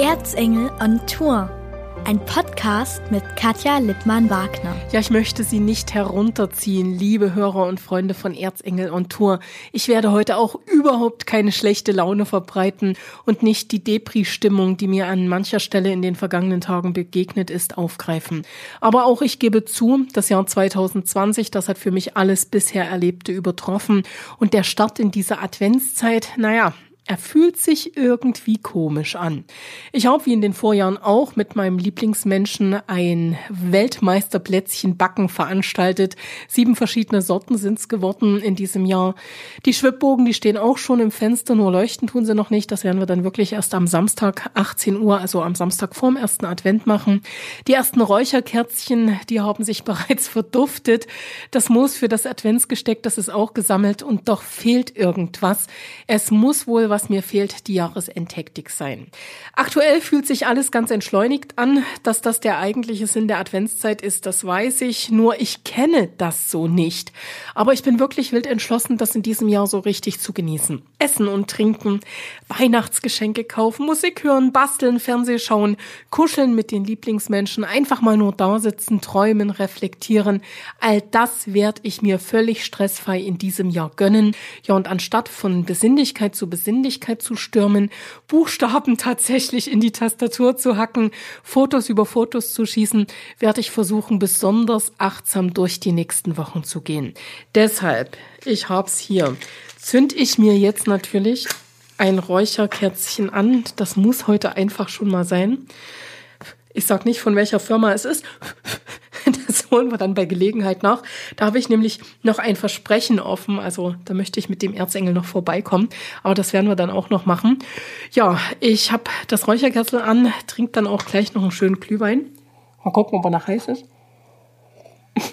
Erzengel on Tour. Ein Podcast mit Katja Lippmann-Wagner. Ja, ich möchte Sie nicht herunterziehen, liebe Hörer und Freunde von Erzengel on Tour. Ich werde heute auch überhaupt keine schlechte Laune verbreiten und nicht die Depri-Stimmung, die mir an mancher Stelle in den vergangenen Tagen begegnet ist, aufgreifen. Aber auch ich gebe zu, das Jahr 2020, das hat für mich alles bisher Erlebte übertroffen und der Start in diese Adventszeit, naja, er fühlt sich irgendwie komisch an. Ich habe wie in den Vorjahren auch mit meinem Lieblingsmenschen ein Weltmeisterplätzchen Backen veranstaltet. Sieben verschiedene Sorten sind's geworden in diesem Jahr. Die Schwibbogen, die stehen auch schon im Fenster, nur leuchten tun sie noch nicht. Das werden wir dann wirklich erst am Samstag 18 Uhr, also am Samstag vorm ersten Advent machen. Die ersten Räucherkerzchen, die haben sich bereits verduftet. Das Moos für das Adventsgesteck, das ist auch gesammelt und doch fehlt irgendwas. Es muss wohl was was mir fehlt, die Jahresendhektik sein. Aktuell fühlt sich alles ganz entschleunigt an. Dass das der eigentliche Sinn der Adventszeit ist, das weiß ich. Nur ich kenne das so nicht. Aber ich bin wirklich wild entschlossen, das in diesem Jahr so richtig zu genießen. Essen und trinken, Weihnachtsgeschenke kaufen, Musik hören, basteln, Fernseh schauen, kuscheln mit den Lieblingsmenschen, einfach mal nur da sitzen, träumen, reflektieren. All das werde ich mir völlig stressfrei in diesem Jahr gönnen. Ja, und anstatt von Besinnlichkeit zu Besinnlichkeit Geschwindigkeit zu stürmen, Buchstaben tatsächlich in die Tastatur zu hacken, Fotos über Fotos zu schießen, werde ich versuchen, besonders achtsam durch die nächsten Wochen zu gehen. Deshalb, ich hab's hier, zünd ich mir jetzt natürlich ein Räucherkerzchen an. Das muss heute einfach schon mal sein. Ich sag nicht, von welcher Firma es ist. Holen wir dann bei Gelegenheit nach. Da habe ich nämlich noch ein Versprechen offen. Also da möchte ich mit dem Erzengel noch vorbeikommen. Aber das werden wir dann auch noch machen. Ja, ich habe das Räucherkessel an, trinke dann auch gleich noch einen schönen Glühwein. Mal gucken, ob er noch heiß ist.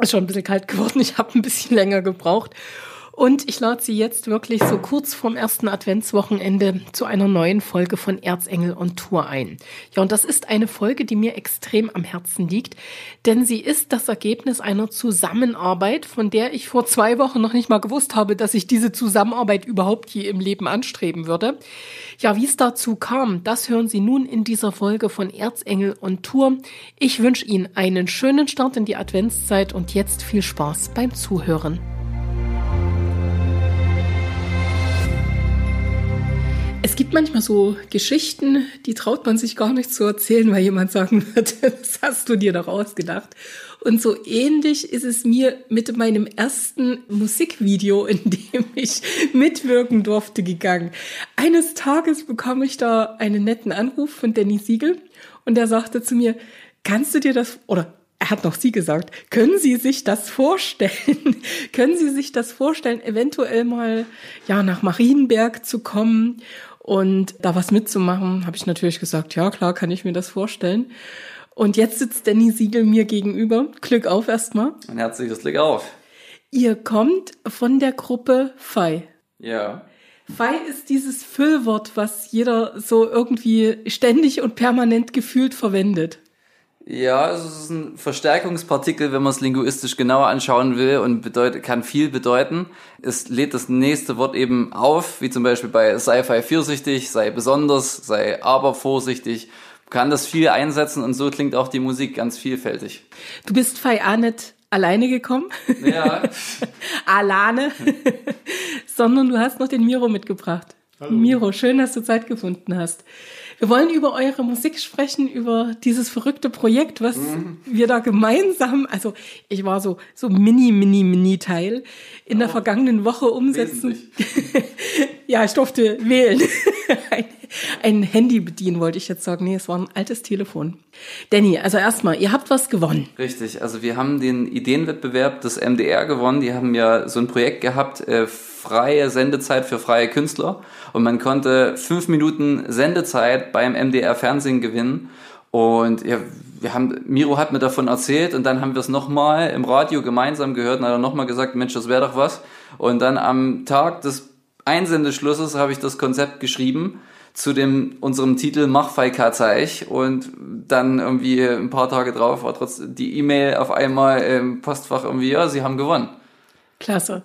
ist schon ein bisschen kalt geworden. Ich habe ein bisschen länger gebraucht. Und ich lade Sie jetzt wirklich so kurz vorm ersten Adventswochenende zu einer neuen Folge von Erzengel on Tour ein. Ja, und das ist eine Folge, die mir extrem am Herzen liegt, denn sie ist das Ergebnis einer Zusammenarbeit, von der ich vor zwei Wochen noch nicht mal gewusst habe, dass ich diese Zusammenarbeit überhaupt je im Leben anstreben würde. Ja, wie es dazu kam, das hören Sie nun in dieser Folge von Erzengel on Tour. Ich wünsche Ihnen einen schönen Start in die Adventszeit und jetzt viel Spaß beim Zuhören. Es gibt manchmal so Geschichten, die traut man sich gar nicht zu erzählen, weil jemand sagen wird, das hast du dir doch ausgedacht. Und so ähnlich ist es mir mit meinem ersten Musikvideo, in dem ich mitwirken durfte, gegangen. Eines Tages bekam ich da einen netten Anruf von Danny Siegel und er sagte zu mir, kannst du dir das, oder er hat noch Sie gesagt, können Sie sich das vorstellen? können Sie sich das vorstellen, eventuell mal ja nach Marienberg zu kommen und da was mitzumachen, habe ich natürlich gesagt, ja klar, kann ich mir das vorstellen. Und jetzt sitzt Danny Siegel mir gegenüber. Glück auf erstmal. Ein herzliches Glück auf. Ihr kommt von der Gruppe FI. Ja. FI ist dieses Füllwort, was jeder so irgendwie ständig und permanent gefühlt verwendet. Ja, es ist ein Verstärkungspartikel, wenn man es linguistisch genauer anschauen will und bedeutet, kann viel bedeuten. Es lädt das nächste Wort eben auf, wie zum Beispiel bei sei fi vorsichtig, sei besonders, sei aber vorsichtig. Kann das viel einsetzen und so klingt auch die Musik ganz vielfältig. Du bist Fei nicht alleine gekommen. Ja. Alane. Sondern du hast noch den Miro mitgebracht. Hallo. Miro, schön, dass du Zeit gefunden hast. Wir wollen über eure Musik sprechen, über dieses verrückte Projekt, was mhm. wir da gemeinsam, also ich war so, so mini, mini, mini Teil in der vergangenen Woche umsetzen. ja, ich durfte wählen. ein, ein Handy bedienen, wollte ich jetzt sagen. Nee, es war ein altes Telefon. Danny, also erstmal, ihr habt was gewonnen. Richtig, also wir haben den Ideenwettbewerb des MDR gewonnen. Die haben ja so ein Projekt gehabt, äh, freie Sendezeit für freie Künstler. Und man konnte fünf Minuten Sendezeit beim MDR Fernsehen gewinnen. Und ja, wir haben, Miro hat mir davon erzählt und dann haben wir es nochmal im Radio gemeinsam gehört und hat er nochmal gesagt, Mensch, das wäre doch was. Und dann am Tag des Einsendeschlusses habe ich das Konzept geschrieben zu dem unserem Titel Machfeikazeich und dann irgendwie ein paar Tage drauf war trotzdem die E-Mail auf einmal im Postfach irgendwie, ja, sie haben gewonnen. Klasse.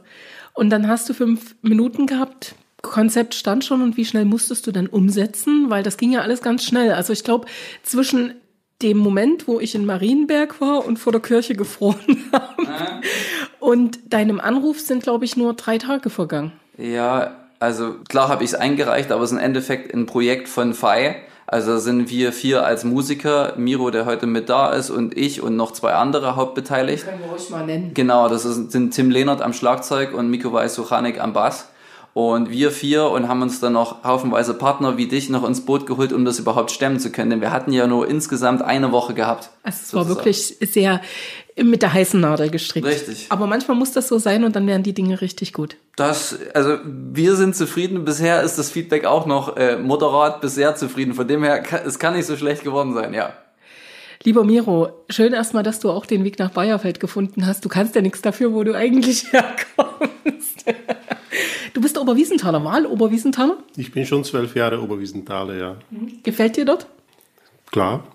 Und dann hast du fünf Minuten gehabt, Konzept stand schon und wie schnell musstest du dann umsetzen? Weil das ging ja alles ganz schnell. Also ich glaube, zwischen dem Moment, wo ich in Marienberg war und vor der Kirche gefroren habe ja. und deinem Anruf sind, glaube ich, nur drei Tage vergangen. Ja, also klar habe ich es eingereicht, aber es ist im Endeffekt ein Projekt von FAI. Also sind wir vier als Musiker, Miro, der heute mit da ist, und ich und noch zwei andere hauptbeteiligt. Können wir euch mal nennen. Genau, das sind Tim Lehnert am Schlagzeug und Miko Weiß-Suchanik am Bass. Und wir vier und haben uns dann noch haufenweise Partner wie dich noch ins Boot geholt, um das überhaupt stemmen zu können. Denn wir hatten ja nur insgesamt eine Woche gehabt. Also es war wirklich sehr mit der heißen Nadel gestrickt. Richtig. Aber manchmal muss das so sein und dann werden die Dinge richtig gut. Das, also wir sind zufrieden. Bisher ist das Feedback auch noch äh, moderat bis sehr zufrieden. Von dem her, es kann nicht so schlecht geworden sein, ja. Lieber Miro, schön erstmal, dass du auch den Weg nach Bayerfeld gefunden hast. Du kannst ja nichts dafür, wo du eigentlich herkommst. Du bist Oberwiesenthaler, Wahl Oberwiesenthaler? Ich bin schon zwölf Jahre Oberwiesenthaler, ja. Gefällt dir dort? Klar.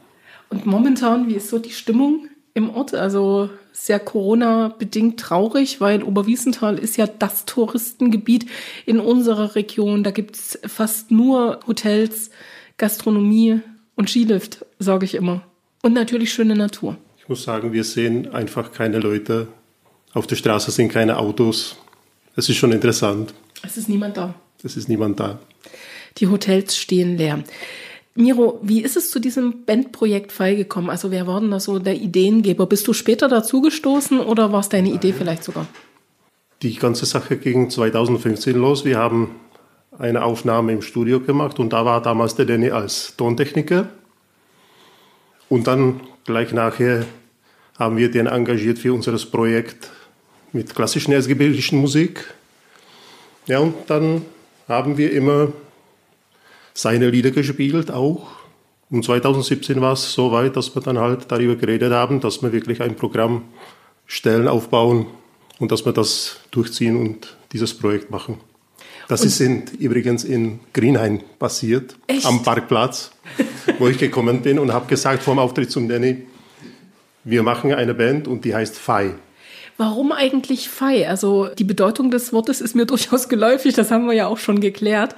Und momentan, wie ist so die Stimmung im Ort? Also sehr Corona-bedingt traurig, weil Oberwiesenthal ist ja das Touristengebiet in unserer Region. Da gibt es fast nur Hotels, Gastronomie und Skilift, sage ich immer. Und natürlich schöne Natur. Ich muss sagen, wir sehen einfach keine Leute. Auf der Straße sind keine Autos. Es ist schon interessant. Es ist niemand da. Es ist niemand da. Die Hotels stehen leer. Miro, wie ist es zu diesem Bandprojekt Fall gekommen? Also wer war denn da so der Ideengeber? Bist du später dazugestoßen oder war es deine Idee vielleicht sogar? Die ganze Sache ging 2015 los. Wir haben eine Aufnahme im Studio gemacht und da war damals der Danny als Tontechniker. Und dann gleich nachher haben wir den engagiert für unser Projekt mit klassischen erzgebirgischen Musik. Ja, und dann haben wir immer seine Lieder gespielt auch. Und 2017 war es so weit, dass wir dann halt darüber geredet haben, dass wir wirklich ein Programm stellen, aufbauen und dass wir das durchziehen und dieses Projekt machen. Das und ist in, übrigens in Greenhain passiert, Echt? am Parkplatz, wo ich gekommen bin und habe gesagt vor dem Auftritt zum Danny, wir machen eine Band und die heißt Fai. Warum eigentlich Fei? Also die Bedeutung des Wortes ist mir durchaus geläufig, das haben wir ja auch schon geklärt.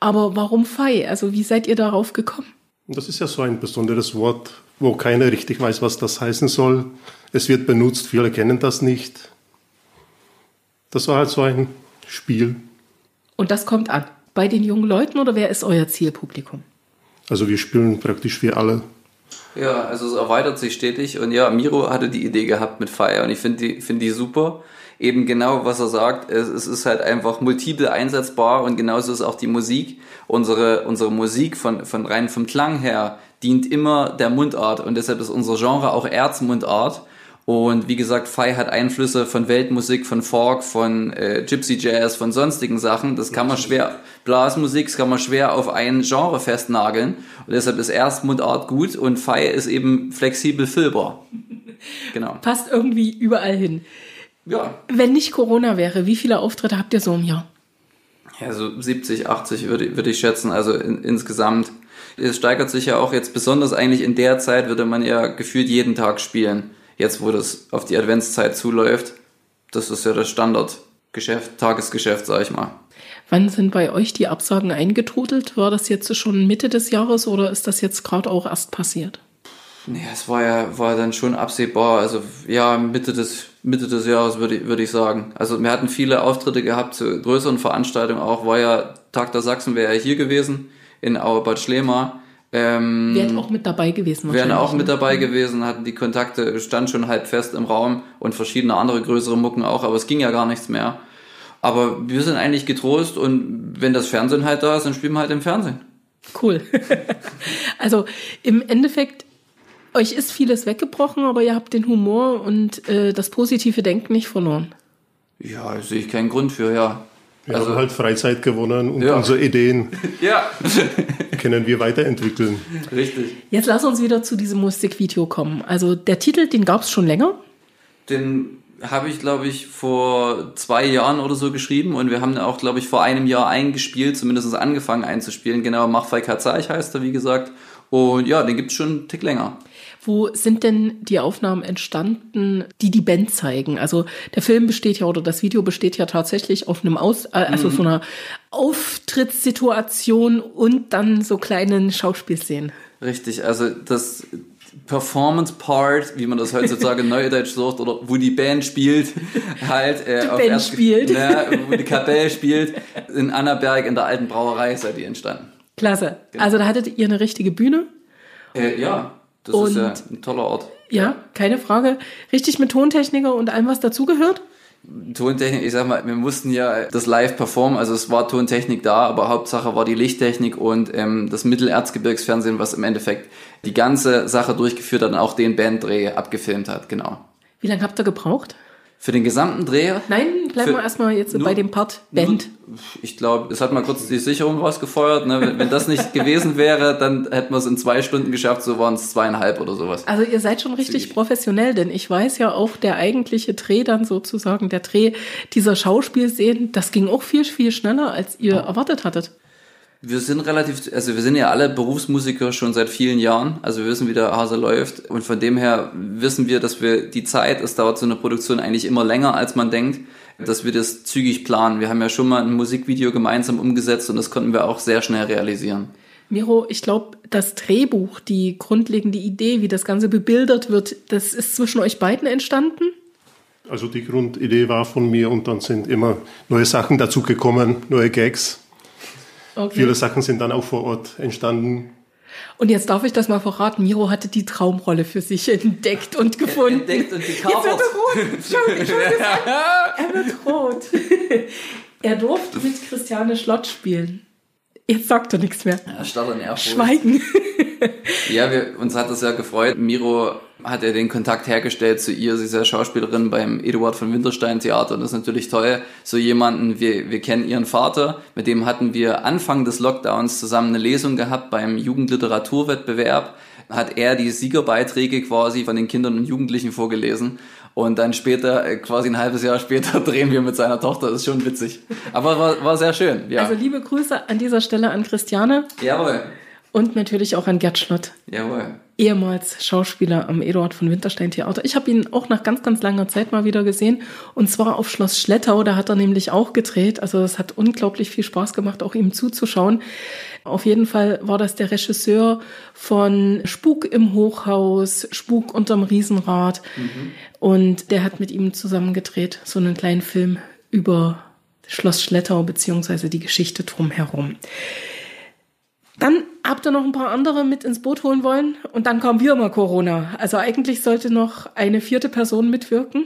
Aber warum Fei? Also wie seid ihr darauf gekommen? Das ist ja so ein besonderes Wort, wo keiner richtig weiß, was das heißen soll. Es wird benutzt, viele kennen das nicht. Das war halt so ein Spiel. Und das kommt an. Bei den jungen Leuten oder wer ist euer Zielpublikum? Also wir spielen praktisch für alle. Ja, also es erweitert sich stetig. Und ja, Miro hatte die Idee gehabt mit Fire. Und ich finde die, find die super. Eben genau, was er sagt, es, es ist halt einfach multiple einsetzbar. Und genauso ist auch die Musik. Unsere, unsere Musik von, von rein vom Klang her dient immer der Mundart. Und deshalb ist unser Genre auch Erzmundart und wie gesagt, Fai hat Einflüsse von Weltmusik, von Folk, von äh, Gypsy Jazz, von sonstigen Sachen. Das kann man schwer, Blasmusik, das kann man schwer auf ein Genre festnageln. Und deshalb ist Erstmundart gut und Fai ist eben flexibel füllbar. Genau. Passt irgendwie überall hin. Ja. Wenn nicht Corona wäre, wie viele Auftritte habt ihr so im Jahr? Ja, so 70, 80 würde, würde ich schätzen. Also in, insgesamt. Es steigert sich ja auch jetzt besonders eigentlich in der Zeit, würde man ja gefühlt jeden Tag spielen jetzt, wo das auf die Adventszeit zuläuft, das ist ja das Standardgeschäft, Tagesgeschäft, sag ich mal. Wann sind bei euch die Absagen eingetrudelt? War das jetzt schon Mitte des Jahres oder ist das jetzt gerade auch erst passiert? Nee, es war ja war dann schon absehbar. Also ja, Mitte des, Mitte des Jahres würde ich, würde ich sagen. Also wir hatten viele Auftritte gehabt zu größeren Veranstaltungen auch. War ja Tag der Sachsen wäre ja hier gewesen in Auerbad Schlema. Ähm, wären auch mit dabei gewesen. Wären auch mit ne? dabei mhm. gewesen, hatten die Kontakte, stand schon halb fest im Raum und verschiedene andere größere Mucken auch, aber es ging ja gar nichts mehr. Aber wir sind eigentlich getrost und wenn das Fernsehen halt da ist, dann spielen wir halt im Fernsehen. Cool. also im Endeffekt, euch ist vieles weggebrochen, aber ihr habt den Humor und äh, das positive Denken nicht verloren. Ja, sehe ich keinen Grund für, ja. Wir also, haben halt Freizeit gewonnen und ja. unsere Ideen ja. können wir weiterentwickeln. Richtig. Jetzt lass uns wieder zu diesem Musikvideo kommen. Also der Titel, den gab es schon länger? Den habe ich, glaube ich, vor zwei Jahren oder so geschrieben und wir haben auch, glaube ich, vor einem Jahr eingespielt, zumindest angefangen einzuspielen. Genau, Mach Kazaich heißt er, wie gesagt. Und ja, den gibt es schon einen Tick länger. Wo sind denn die Aufnahmen entstanden, die die Band zeigen? Also der Film besteht ja oder das Video besteht ja tatsächlich auf einem Aus, äh, also mhm. so einer Auftrittssituation und dann so kleinen Schauspielszenen. Richtig, also das Performance Part, wie man das heutzutage neudeutsch sagt, oder wo die Band spielt, halt äh, die auf Band erst, spielt. Ja, wo die Kapelle spielt, in Annaberg in der alten Brauerei seid ihr entstanden. Klasse. Genau. Also da hattet ihr eine richtige Bühne. Äh, ja, das und, ist ja ein toller Ort. Ja, keine Frage. Richtig mit Tontechniker und allem, was dazugehört? Tontechnik, ich sag mal, wir mussten ja das live performen, also es war Tontechnik da, aber Hauptsache war die Lichttechnik und ähm, das Mittelerzgebirgsfernsehen, was im Endeffekt die ganze Sache durchgeführt hat und auch den Banddreh abgefilmt hat, genau. Wie lange habt ihr gebraucht? Für den gesamten Dreh? Nein, bleiben wir erstmal jetzt nur, bei dem Part Band. Nur, ich glaube, es hat mal kurz die Sicherung rausgefeuert. Ne? Wenn, wenn das nicht gewesen wäre, dann hätten wir es in zwei Stunden geschafft, so waren es zweieinhalb oder sowas. Also ihr seid schon richtig Zügig. professionell, denn ich weiß ja auch, der eigentliche Dreh dann sozusagen, der Dreh dieser Schauspielszenen, das ging auch viel, viel schneller, als ihr erwartet hattet. Wir sind relativ, also wir sind ja alle Berufsmusiker schon seit vielen Jahren, also wir wissen, wie der Hase läuft und von dem her wissen wir, dass wir die Zeit, es dauert so eine Produktion eigentlich immer länger, als man denkt, dass wir das zügig planen. Wir haben ja schon mal ein Musikvideo gemeinsam umgesetzt und das konnten wir auch sehr schnell realisieren. Miro, ich glaube, das Drehbuch, die grundlegende Idee, wie das Ganze bebildert wird, das ist zwischen euch beiden entstanden? Also die Grundidee war von mir und dann sind immer neue Sachen dazugekommen, neue Gags. Okay. Viele Sachen sind dann auch vor Ort entstanden. Und jetzt darf ich das mal verraten. Miro hatte die Traumrolle für sich entdeckt und gefunden. Entdeckt und gekauft. Jetzt wird er rot. Schau, ich er wird rot. er durfte mit Christiane Schlott spielen. Jetzt sagt er nichts mehr. Ja, starrt. Schweigen. ja, wir, uns hat das ja gefreut. Miro hat er den Kontakt hergestellt zu ihr. Sie ist ja Schauspielerin beim Eduard von Winterstein Theater und das ist natürlich toll. So jemanden, wir, wir kennen ihren Vater, mit dem hatten wir Anfang des Lockdowns zusammen eine Lesung gehabt beim Jugendliteraturwettbewerb. Hat er die Siegerbeiträge quasi von den Kindern und Jugendlichen vorgelesen. Und dann später, äh, quasi ein halbes Jahr später, drehen wir mit seiner Tochter. Das ist schon witzig. Aber war, war sehr schön, ja. Also liebe Grüße an dieser Stelle an Christiane. Jawohl. Und natürlich auch an Gerd Schlott. Jawohl. Ehemals Schauspieler am Eduard von Winterstein Theater. Ich habe ihn auch nach ganz, ganz langer Zeit mal wieder gesehen. Und zwar auf Schloss Schlettau. Da hat er nämlich auch gedreht. Also es hat unglaublich viel Spaß gemacht, auch ihm zuzuschauen. Auf jeden Fall war das der Regisseur von Spuk im Hochhaus, Spuk unterm Riesenrad. Mhm. Und der hat mit ihm zusammen gedreht. So einen kleinen Film über Schloss Schlettau beziehungsweise die Geschichte drumherum. Dann habt ihr noch ein paar andere mit ins Boot holen wollen und dann kam wieder mal Corona. Also eigentlich sollte noch eine vierte Person mitwirken.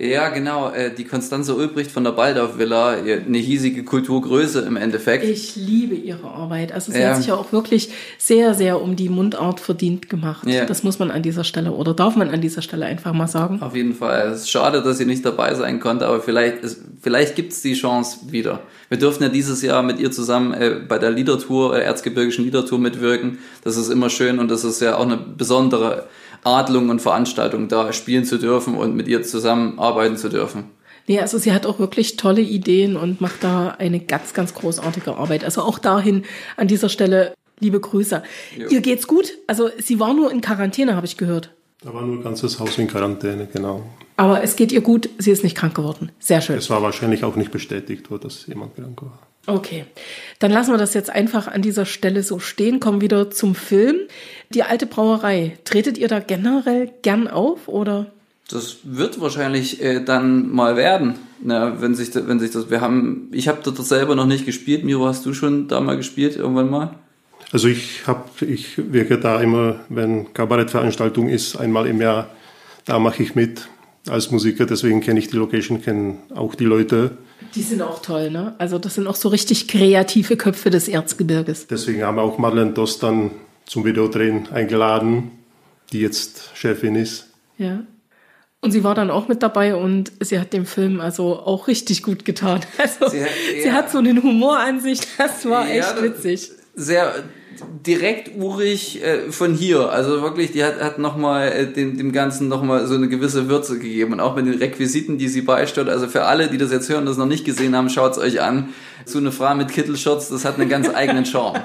Ja, genau. Äh, die Konstanze Ulbricht von der Baldorf Villa, eine hiesige Kulturgröße im Endeffekt. Ich liebe ihre Arbeit. Also sie ja. hat sich ja auch wirklich sehr, sehr um die Mundart verdient gemacht. Ja. Das muss man an dieser Stelle oder darf man an dieser Stelle einfach mal sagen. Auf jeden Fall. Es ist schade, dass sie nicht dabei sein konnte, aber vielleicht, vielleicht gibt es die Chance wieder. Wir dürfen ja dieses Jahr mit ihr zusammen äh, bei der Liedertour, äh, Erzgebirgischen Liedertour mitwirken. Das ist immer schön und das ist ja auch eine besondere Adlung und Veranstaltung da spielen zu dürfen und mit ihr zusammenarbeiten zu dürfen. Nee, also sie hat auch wirklich tolle Ideen und macht da eine ganz, ganz großartige Arbeit. Also auch dahin an dieser Stelle liebe Grüße. Jo. Ihr geht's gut? Also sie war nur in Quarantäne, habe ich gehört. Da war nur ein ganzes Haus in Quarantäne, genau. Aber es geht ihr gut, sie ist nicht krank geworden. Sehr schön. Es war wahrscheinlich auch nicht bestätigt, dass jemand krank war. Okay, dann lassen wir das jetzt einfach an dieser Stelle so stehen, kommen wieder zum Film. Die alte Brauerei, tretet ihr da generell gern auf oder? Das wird wahrscheinlich äh, dann mal werden, na, wenn sich wenn sich das. Wir haben, ich habe dort selber noch nicht gespielt. Miro, hast du schon da mal gespielt irgendwann mal? Also ich habe, ich wirke da immer, wenn Kabarettveranstaltung ist, einmal im Jahr, da mache ich mit als Musiker. Deswegen kenne ich die Location, kenne auch die Leute. Die sind auch toll, ne? Also das sind auch so richtig kreative Köpfe des Erzgebirges. Deswegen haben wir auch Madeleine Doss dann zum Videodrehen eingeladen, die jetzt Chefin ist. Ja. Und sie war dann auch mit dabei und sie hat dem Film also auch richtig gut getan. Also sie hat, ja. sie hat so einen Humor an sich, das war ja, echt witzig. Sehr direkt urig äh, von hier. Also wirklich, die hat, hat nochmal äh, dem, dem Ganzen nochmal so eine gewisse Würze gegeben. Und auch mit den Requisiten, die sie beisteuert. Also für alle, die das jetzt hören und das noch nicht gesehen haben, schaut's euch an. So eine Frau mit Kittelschutz, das hat einen ganz eigenen Charme.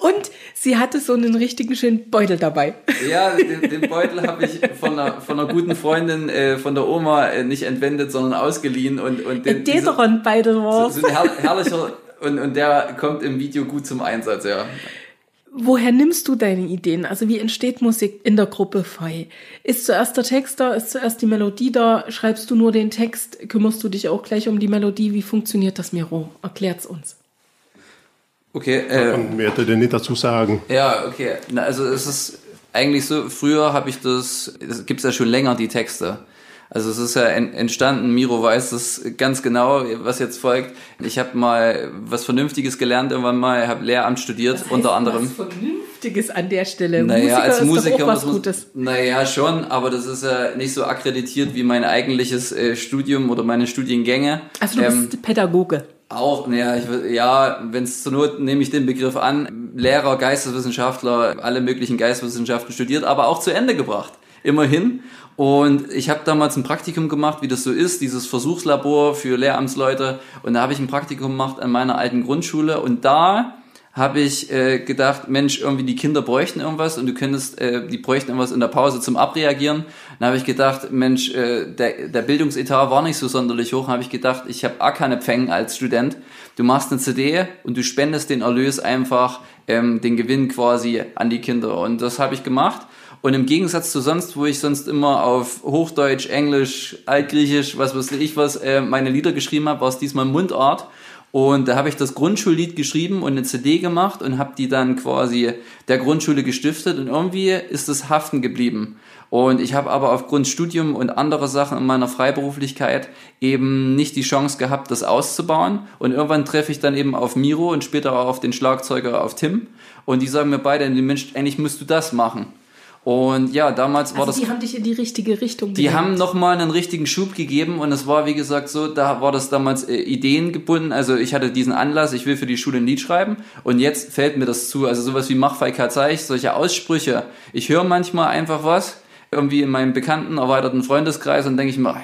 Und sie hatte so einen richtigen schönen Beutel dabei. Ja, den, den Beutel habe ich von einer, von einer guten Freundin äh, von der Oma äh, nicht entwendet, sondern ausgeliehen. Und, und den, Dederon-Beutel war so, so ein herr, herrlicher, und, und der kommt im Video gut zum Einsatz, ja. Woher nimmst du deine Ideen? Also wie entsteht Musik in der Gruppe Fei? Ist zuerst der Text da? Ist zuerst die Melodie da? Schreibst du nur den Text? Kümmerst du dich auch gleich um die Melodie? Wie funktioniert das, Miro? Erklärt's uns. Okay. Äh, Und mehr hätte denn nicht dazu sagen. Ja, okay. Na, also es ist eigentlich so, früher habe ich das, es gibt ja schon länger die Texte. Also es ist ja entstanden, Miro weiß das ganz genau, was jetzt folgt. Ich habe mal was Vernünftiges gelernt irgendwann mal, habe Lehramt studiert, heißt unter anderem. Was Vernünftiges an der Stelle. Naja, Musiker als ist Musiker was muss Gutes. Naja, schon, aber das ist ja nicht so akkreditiert wie mein eigentliches äh, Studium oder meine Studiengänge. Also du Ähm, bist Pädagoge. Auch, ja, ich, ja, wenn es zur Not nehme ich den Begriff an. Lehrer, Geisteswissenschaftler, alle möglichen Geisteswissenschaften studiert, aber auch zu Ende gebracht. Immerhin. Und ich habe damals ein Praktikum gemacht, wie das so ist, dieses Versuchslabor für Lehramtsleute. Und da habe ich ein Praktikum gemacht an meiner alten Grundschule. Und da habe ich äh, gedacht, Mensch, irgendwie die Kinder bräuchten irgendwas und du könntest, äh, die bräuchten irgendwas in der Pause zum Abreagieren. Dann habe ich gedacht, Mensch, äh, der, der Bildungsetat war nicht so sonderlich hoch. Dann habe ich gedacht, ich habe auch keine Pfängen als Student. Du machst eine CD und du spendest den Erlös einfach, ähm, den Gewinn quasi an die Kinder. Und das habe ich gemacht. Und im Gegensatz zu sonst, wo ich sonst immer auf Hochdeutsch, Englisch, Altgriechisch, was weiß ich was, äh, meine Lieder geschrieben habe, war es diesmal Mundart. Und da habe ich das Grundschullied geschrieben und eine CD gemacht und habe die dann quasi der Grundschule gestiftet und irgendwie ist es haften geblieben. Und ich habe aber aufgrund Studium und anderer Sachen in meiner Freiberuflichkeit eben nicht die Chance gehabt, das auszubauen. Und irgendwann treffe ich dann eben auf Miro und später auch auf den Schlagzeuger, auf Tim. Und die sagen mir beide, Mensch, eigentlich musst du das machen. Und ja, damals war Also das die haben dich in die richtige Richtung die haben nochmal einen richtigen Schub gegeben und es war, wie gesagt, so, da war das damals äh, Ideen gebunden. Also ich hatte diesen Anlass, ich will für die Schule ein Lied schreiben und jetzt fällt mir das zu. Also sowas wie Mach Feigheit Zeich, solche Aussprüche. Ich höre manchmal einfach was, irgendwie in meinem bekannten, erweiterten Freundeskreis und denke ich mir,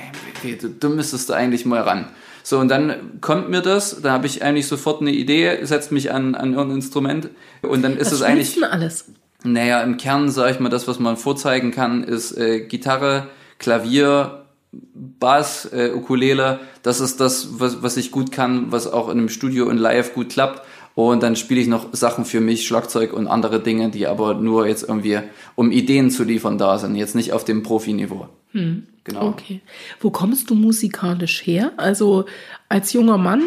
ey, du, du müsstest da eigentlich mal ran. So, und dann kommt mir das, da habe ich eigentlich sofort eine Idee, setzt mich an, an irgendein Instrument und dann ist es eigentlich... denn alles? Naja, im Kern, sage ich mal, das, was man vorzeigen kann, ist äh, Gitarre, Klavier, Bass, äh, Ukulele. Das ist das, was, was ich gut kann, was auch in einem Studio und live gut klappt. Und dann spiele ich noch Sachen für mich, Schlagzeug und andere Dinge, die aber nur jetzt irgendwie, um Ideen zu liefern, da sind. Jetzt nicht auf dem Profiniveau. Genau. Okay. Wo kommst du musikalisch her? Also als junger Mann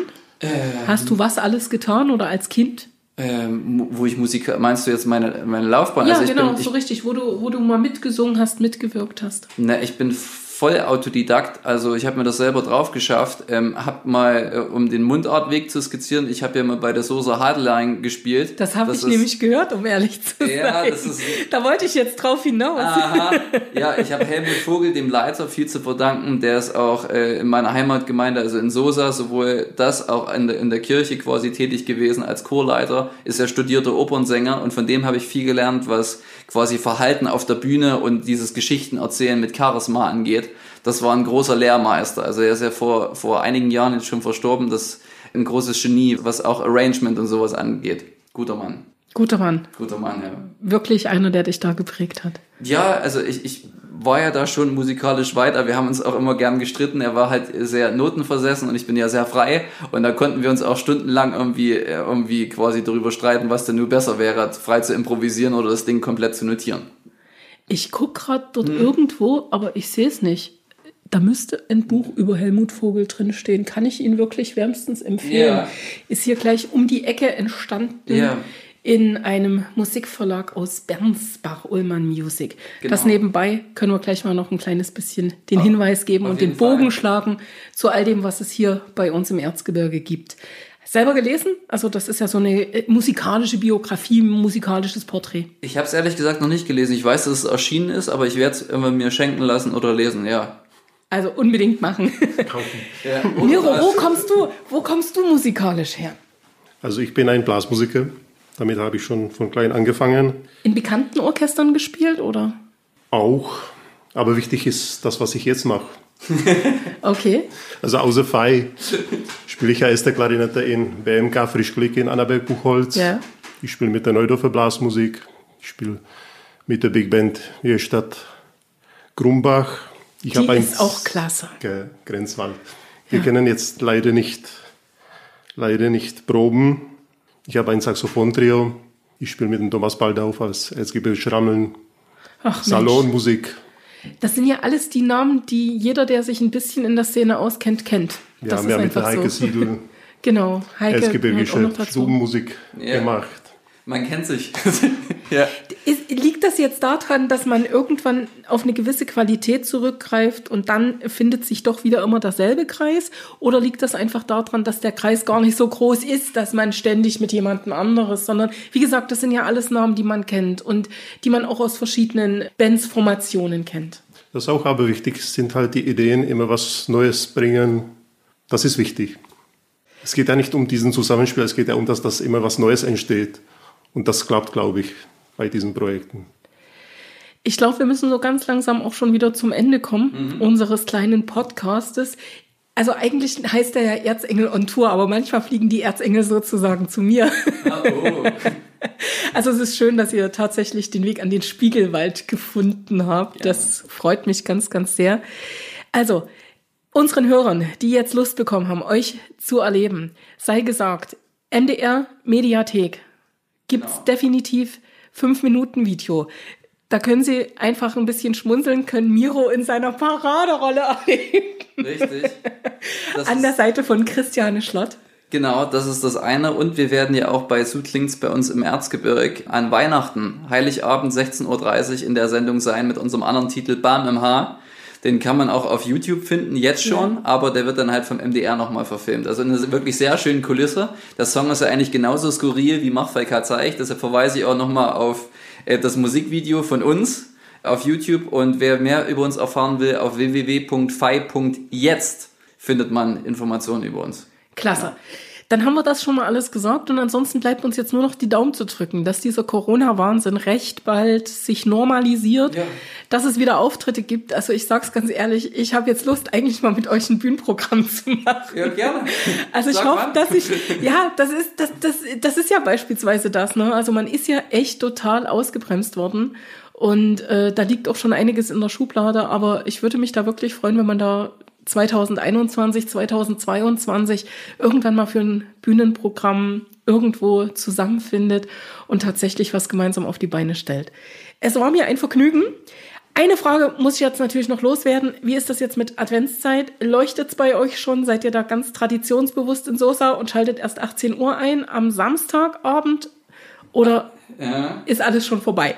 hast du was alles getan oder als Kind? Ähm, wo ich Musik, meinst du jetzt meine, meine Laufbahn? Ja, also genau, bin, so richtig, wo du, wo du mal mitgesungen hast, mitgewirkt hast. Na, ich bin voll Autodidakt, also ich habe mir das selber drauf geschafft, ähm, hab mal, äh, um den Mundartweg zu skizzieren, ich habe ja mal bei der Sosa Hadeline gespielt. Das habe ich ist- nämlich gehört, um ehrlich zu Ja, sein. das ist- da wollte ich jetzt drauf hinaus. Aha, ja, ich habe Helmut Vogel, dem Leiter, viel zu verdanken. Der ist auch äh, in meiner Heimatgemeinde, also in Sosa, sowohl das auch in der, in der Kirche quasi tätig gewesen als Chorleiter, ist er studierter Opernsänger und von dem habe ich viel gelernt, was quasi Verhalten auf der Bühne und dieses Geschichtenerzählen mit Charisma angeht. Das war ein großer Lehrmeister. Also er ist ja vor, vor einigen Jahren jetzt schon verstorben. Das ist ein großes Genie, was auch Arrangement und sowas angeht. Guter Mann. Guter Mann. Guter Mann, ja. Wirklich einer, der dich da geprägt hat. Ja, also ich, ich war ja da schon musikalisch weiter. Wir haben uns auch immer gern gestritten. Er war halt sehr notenversessen und ich bin ja sehr frei. Und da konnten wir uns auch stundenlang irgendwie, äh, irgendwie quasi darüber streiten, was denn nur besser wäre, frei zu improvisieren oder das Ding komplett zu notieren. Ich guck gerade dort Hm. irgendwo, aber ich sehe es nicht. Da müsste ein Buch über Helmut Vogel drin stehen. Kann ich Ihnen wirklich wärmstens empfehlen. Ja. Ist hier gleich um die Ecke entstanden. Ja. In einem Musikverlag aus Bernsbach, Ullmann Music. Das Genau. nebenbei können wir gleich mal noch ein kleines bisschen den Hinweis geben und den jeden Fall. Bogen schlagen zu all dem, was es hier bei uns im Erzgebirge gibt. Selber gelesen? Also das ist ja so eine äh, musikalische Biografie, ein musikalisches Porträt. Ich habe es ehrlich gesagt noch nicht gelesen. Ich weiß, dass es erschienen ist, aber ich werde es mir schenken lassen oder lesen, ja. Also unbedingt machen. ja. Miro, wo kommst du, wo kommst du musikalisch her? Also ich bin ein Blasmusiker. Damit habe ich schon von klein angefangen. In bekannten Orchestern gespielt oder? Auch. Aber wichtig ist das, was ich jetzt mache. Okay. Also außer Fei spiele ich ja erste Klarinette in BMK Frischklick in Annaberg Buchholz. Ja. Ich spiele mit der Neudorfer Blasmusik. Ich spiele mit der Big Band Stadt Grumbach. Ich Die ist auch klasse. Grenzwald. Wir ja. können jetzt leider nicht, leider nicht proben. Ich habe ein Saxophon-Trio. Ich spiele mit dem Thomas Baldauf als Erzgebirgsrammeln. Salonmusik. Das sind ja alles die Namen, die jeder, der sich ein bisschen in der Szene auskennt, kennt. Ja, das wir haben mit Heike so. Siedel genau, Heike Erzgebirgische Stubenmusik ja. gemacht. Man kennt sich. ja. Ist, liegt das jetzt daran, dass man irgendwann auf eine gewisse Qualität zurückgreift und dann findet sich doch wieder immer derselbe Kreis? Oder liegt das einfach daran, dass der Kreis gar nicht so groß ist, dass man ständig mit jemandem anderes, sondern wie gesagt, das sind ja alles Namen, die man kennt und die man auch aus verschiedenen Bands-Formationen kennt. Das ist auch aber wichtig, sind halt die Ideen, immer was Neues bringen. Das ist wichtig. Es geht ja nicht um diesen Zusammenspiel, es geht ja um das, dass immer was Neues entsteht. Und das klappt, glaube ich, bei diesen Projekten. Ich glaube, wir müssen so ganz langsam auch schon wieder zum Ende kommen mhm. unseres kleinen Podcastes. Also eigentlich heißt er ja Erzengel on Tour, aber manchmal fliegen die Erzengel sozusagen zu mir. Ah, oh. Also es ist schön, dass ihr tatsächlich den Weg an den Spiegelwald gefunden habt. Ja. Das freut mich ganz, ganz sehr. Also, unseren Hörern, die jetzt Lust bekommen haben, euch zu erleben, sei gesagt, MDR Mediathek gibt's genau. definitiv fünf Minuten Video. Da können Sie einfach ein bisschen schmunzeln, können Miro in seiner Paraderolle erleben. Richtig. Das An der Seite von Christiane Schlott. Genau, das ist das eine. Und wir werden ja auch bei Südlinks bei uns im Erzgebirge an Weihnachten, Heiligabend 16.30 Uhr in der Sendung sein mit unserem anderen Titel Bam im Haar. Den kann man auch auf YouTube finden, jetzt schon, ja. aber der wird dann halt vom MDR nochmal verfilmt. Also eine wirklich sehr schöne Kulisse. Der Song ist ja eigentlich genauso skurril wie Machfalk zeigt. Deshalb verweise ich auch nochmal auf äh, das Musikvideo von uns auf YouTube. Und wer mehr über uns erfahren will, auf www.fi.jetzt findet man Informationen über uns. Klasse. Ja. Dann haben wir das schon mal alles gesagt und ansonsten bleibt uns jetzt nur noch die Daumen zu drücken, dass dieser Corona-Wahnsinn recht bald sich normalisiert, ja. dass es wieder Auftritte gibt. Also ich sag's ganz ehrlich, ich habe jetzt Lust, eigentlich mal mit euch ein Bühnenprogramm zu machen. Ja, gerne. Also ich Sag hoffe, dass ich, ja, das ist, das, das, das ist ja beispielsweise das, ne? Also man ist ja echt total ausgebremst worden. Und äh, da liegt auch schon einiges in der Schublade, aber ich würde mich da wirklich freuen, wenn man da 2021, 2022 irgendwann mal für ein Bühnenprogramm irgendwo zusammenfindet und tatsächlich was gemeinsam auf die Beine stellt. Es war mir ein Vergnügen. Eine Frage muss ich jetzt natürlich noch loswerden. Wie ist das jetzt mit Adventszeit? Leuchtet es bei euch schon? Seid ihr da ganz traditionsbewusst in Sosa und schaltet erst 18 Uhr ein am Samstagabend? Oder ja. ist alles schon vorbei?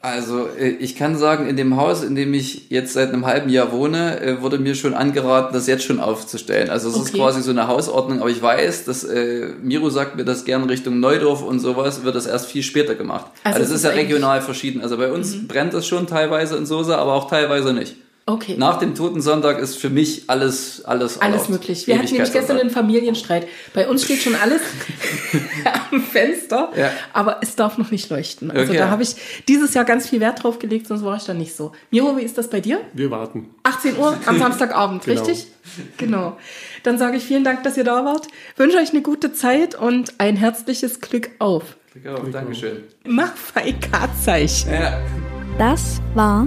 Also äh, ich kann sagen, in dem Haus, in dem ich jetzt seit einem halben Jahr wohne, äh, wurde mir schon angeraten, das jetzt schon aufzustellen. Also es okay. ist quasi so eine Hausordnung, aber ich weiß, dass äh, Miro sagt mir das gern Richtung Neudorf und sowas, wird das erst viel später gemacht. Also, also es ist ja regional verschieden. Also bei uns mhm. brennt es schon teilweise in Soße, aber auch teilweise nicht. Okay. Nach dem Toten Sonntag ist für mich alles alles alles erlaubt. möglich. Wir hatten nämlich gestern einen Familienstreit. Bei uns steht schon alles am Fenster, ja. aber es darf noch nicht leuchten. Also okay. da habe ich dieses Jahr ganz viel Wert drauf gelegt, sonst war ich da nicht so. Miro, wie ist das bei dir? Wir warten. 18 Uhr am Samstagabend, genau. richtig? Genau. Dann sage ich vielen Dank, dass ihr da wart. Wünsche euch eine gute Zeit und ein herzliches Glück auf. Glück auf, Dankeschön. Mach Feika-Zeichen. Ja. Das war